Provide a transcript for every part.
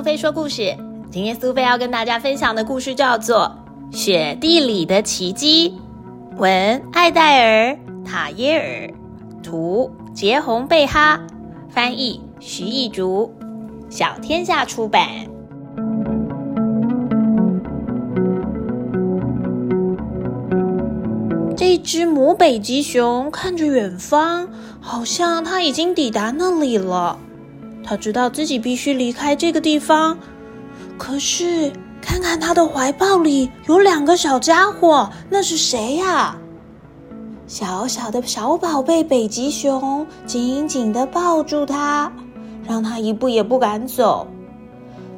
苏菲说故事。今天苏菲要跟大家分享的故事叫做《雪地里的奇迹》，文艾黛尔·塔耶尔，图杰红贝哈，翻译徐艺竹，小天下出版。这只母北极熊看着远方，好像它已经抵达那里了。他知道自己必须离开这个地方，可是看看他的怀抱里有两个小家伙，那是谁呀？小小的小宝贝北极熊紧紧的抱住他，让他一步也不敢走。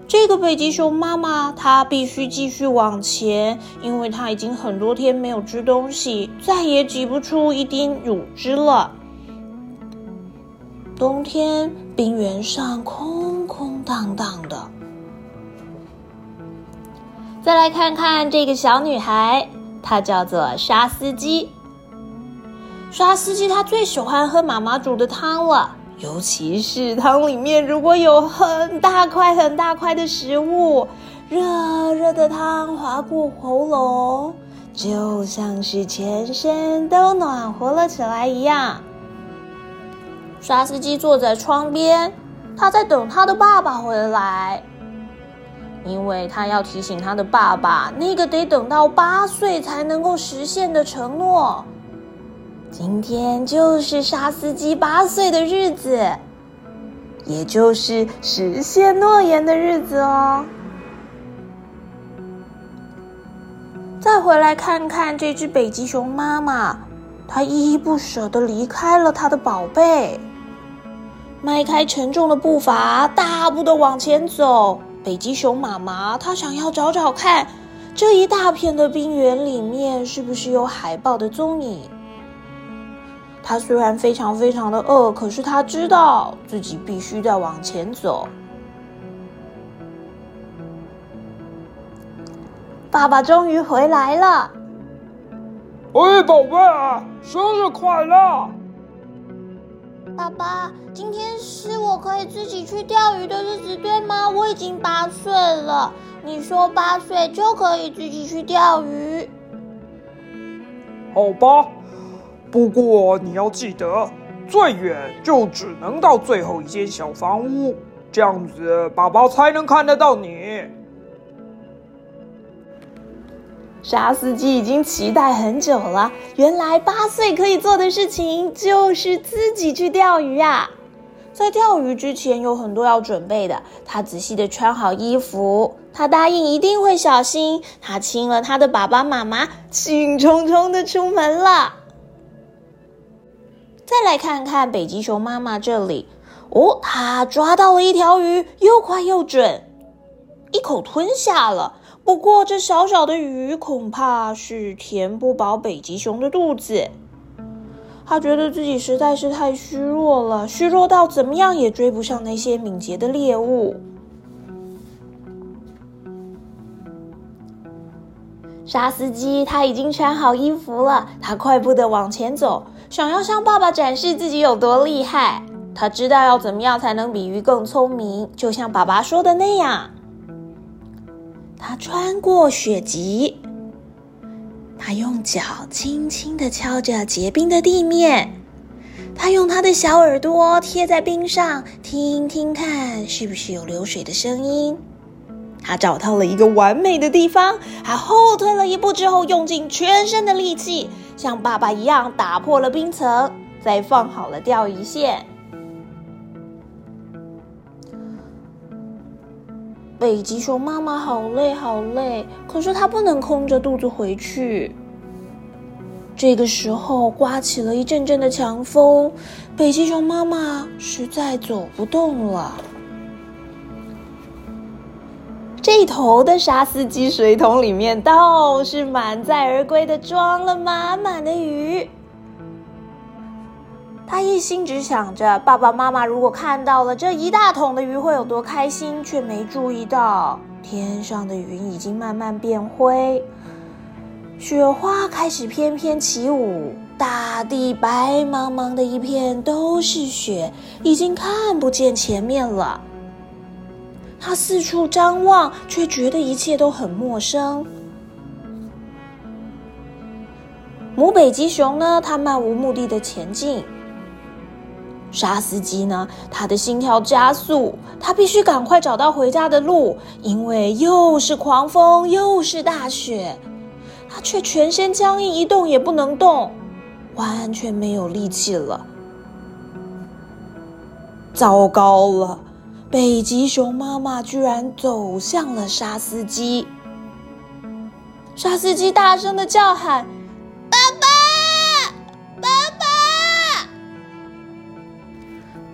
这个北极熊妈妈，她必须继续往前，因为她已经很多天没有吃东西，再也挤不出一滴乳汁了。冬天，冰原上空空荡荡的。再来看看这个小女孩，她叫做沙司机。沙司机她最喜欢喝妈妈煮的汤了，尤其是汤里面如果有很大块很大块的食物，热热的汤划过喉咙，就像是全身都暖和了起来一样。沙司机坐在窗边，他在等他的爸爸回来，因为他要提醒他的爸爸那个得等到八岁才能够实现的承诺。今天就是沙司机八岁的日子，也就是实现诺言的日子哦。再回来看看这只北极熊妈妈，它依依不舍的离开了它的宝贝。迈开沉重的步伐，大步的往前走。北极熊妈妈，她想要找找看，这一大片的冰原里面是不是有海豹的踪影。她虽然非常非常的饿，可是她知道自己必须再往前走。爸爸终于回来了！喂，宝贝，生日快乐！爸爸，今天是我可以自己去钓鱼的日子，对吗？我已经八岁了。你说八岁就可以自己去钓鱼？好吧，不过你要记得，最远就只能到最后一间小房屋，这样子爸爸才能看得到你。沙司机已经期待很久了。原来八岁可以做的事情就是自己去钓鱼啊！在钓鱼之前有很多要准备的。他仔细的穿好衣服，他答应一定会小心。他亲了他的爸爸妈妈，兴冲冲的出门了。再来看看北极熊妈妈这里，哦，他抓到了一条鱼，又快又准，一口吞下了。不过，这小小的鱼恐怕是填不饱北极熊的肚子。他觉得自己实在是太虚弱了，虚弱到怎么样也追不上那些敏捷的猎物。沙司机他已经穿好衣服了，他快步的往前走，想要向爸爸展示自己有多厉害。他知道要怎么样才能比鱼更聪明，就像爸爸说的那样。他穿过雪棘，他用脚轻轻的敲着结冰的地面，他用他的小耳朵贴在冰上，听听看是不是有流水的声音。他找到了一个完美的地方，还后退了一步之后，用尽全身的力气，像爸爸一样打破了冰层，再放好了钓鱼线。北极熊妈妈好累好累，可是它不能空着肚子回去。这个时候，刮起了一阵阵的强风，北极熊妈妈实在走不动了。这头的沙司机水桶里面倒是满载而归的，装了满满的鱼。他一心只想着爸爸妈妈如果看到了这一大桶的鱼会有多开心，却没注意到天上的云已经慢慢变灰，雪花开始翩翩起舞，大地白茫茫的一片都是雪，已经看不见前面了。他四处张望，却觉得一切都很陌生。母北极熊呢？它漫无目的的前进。沙司机呢？他的心跳加速，他必须赶快找到回家的路，因为又是狂风又是大雪，他却全身僵硬，一动也不能动，完全没有力气了。糟糕了！北极熊妈妈居然走向了沙司机。沙司机大声的叫喊。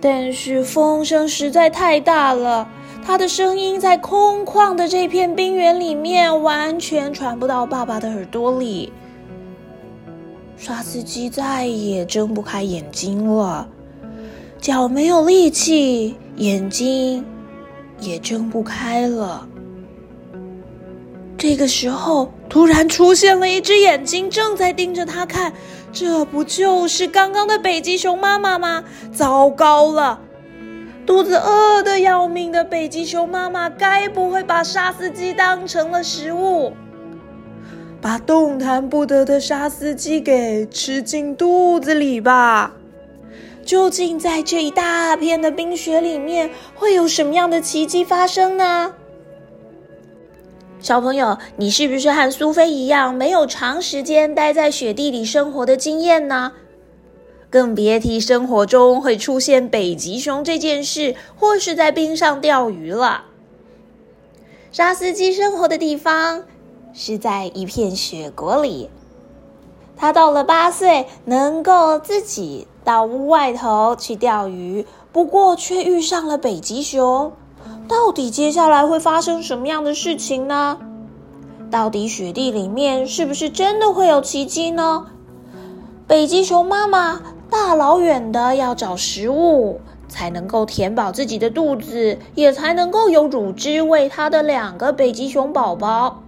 但是风声实在太大了，他的声音在空旷的这片冰原里面完全传不到爸爸的耳朵里。刷司机再也睁不开眼睛了，脚没有力气，眼睛也睁不开了。这个时候，突然出现了一只眼睛，正在盯着他看。这不就是刚刚的北极熊妈妈吗？糟糕了，肚子饿得要命的北极熊妈妈，该不会把沙司机当成了食物，把动弹不得的沙司机给吃进肚子里吧？究竟在这一大片的冰雪里面，会有什么样的奇迹发生呢？小朋友，你是不是和苏菲一样没有长时间待在雪地里生活的经验呢？更别提生活中会出现北极熊这件事，或是在冰上钓鱼了。沙司机生活的地方是在一片雪国里。他到了八岁，能够自己到屋外头去钓鱼，不过却遇上了北极熊。到底接下来会发生什么样的事情呢？到底雪地里面是不是真的会有奇迹呢？北极熊妈妈大老远的要找食物，才能够填饱自己的肚子，也才能够有乳汁喂它的两个北极熊宝宝。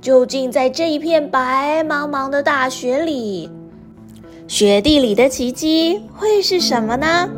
究竟在这一片白茫茫的大雪里，雪地里的奇迹会是什么呢？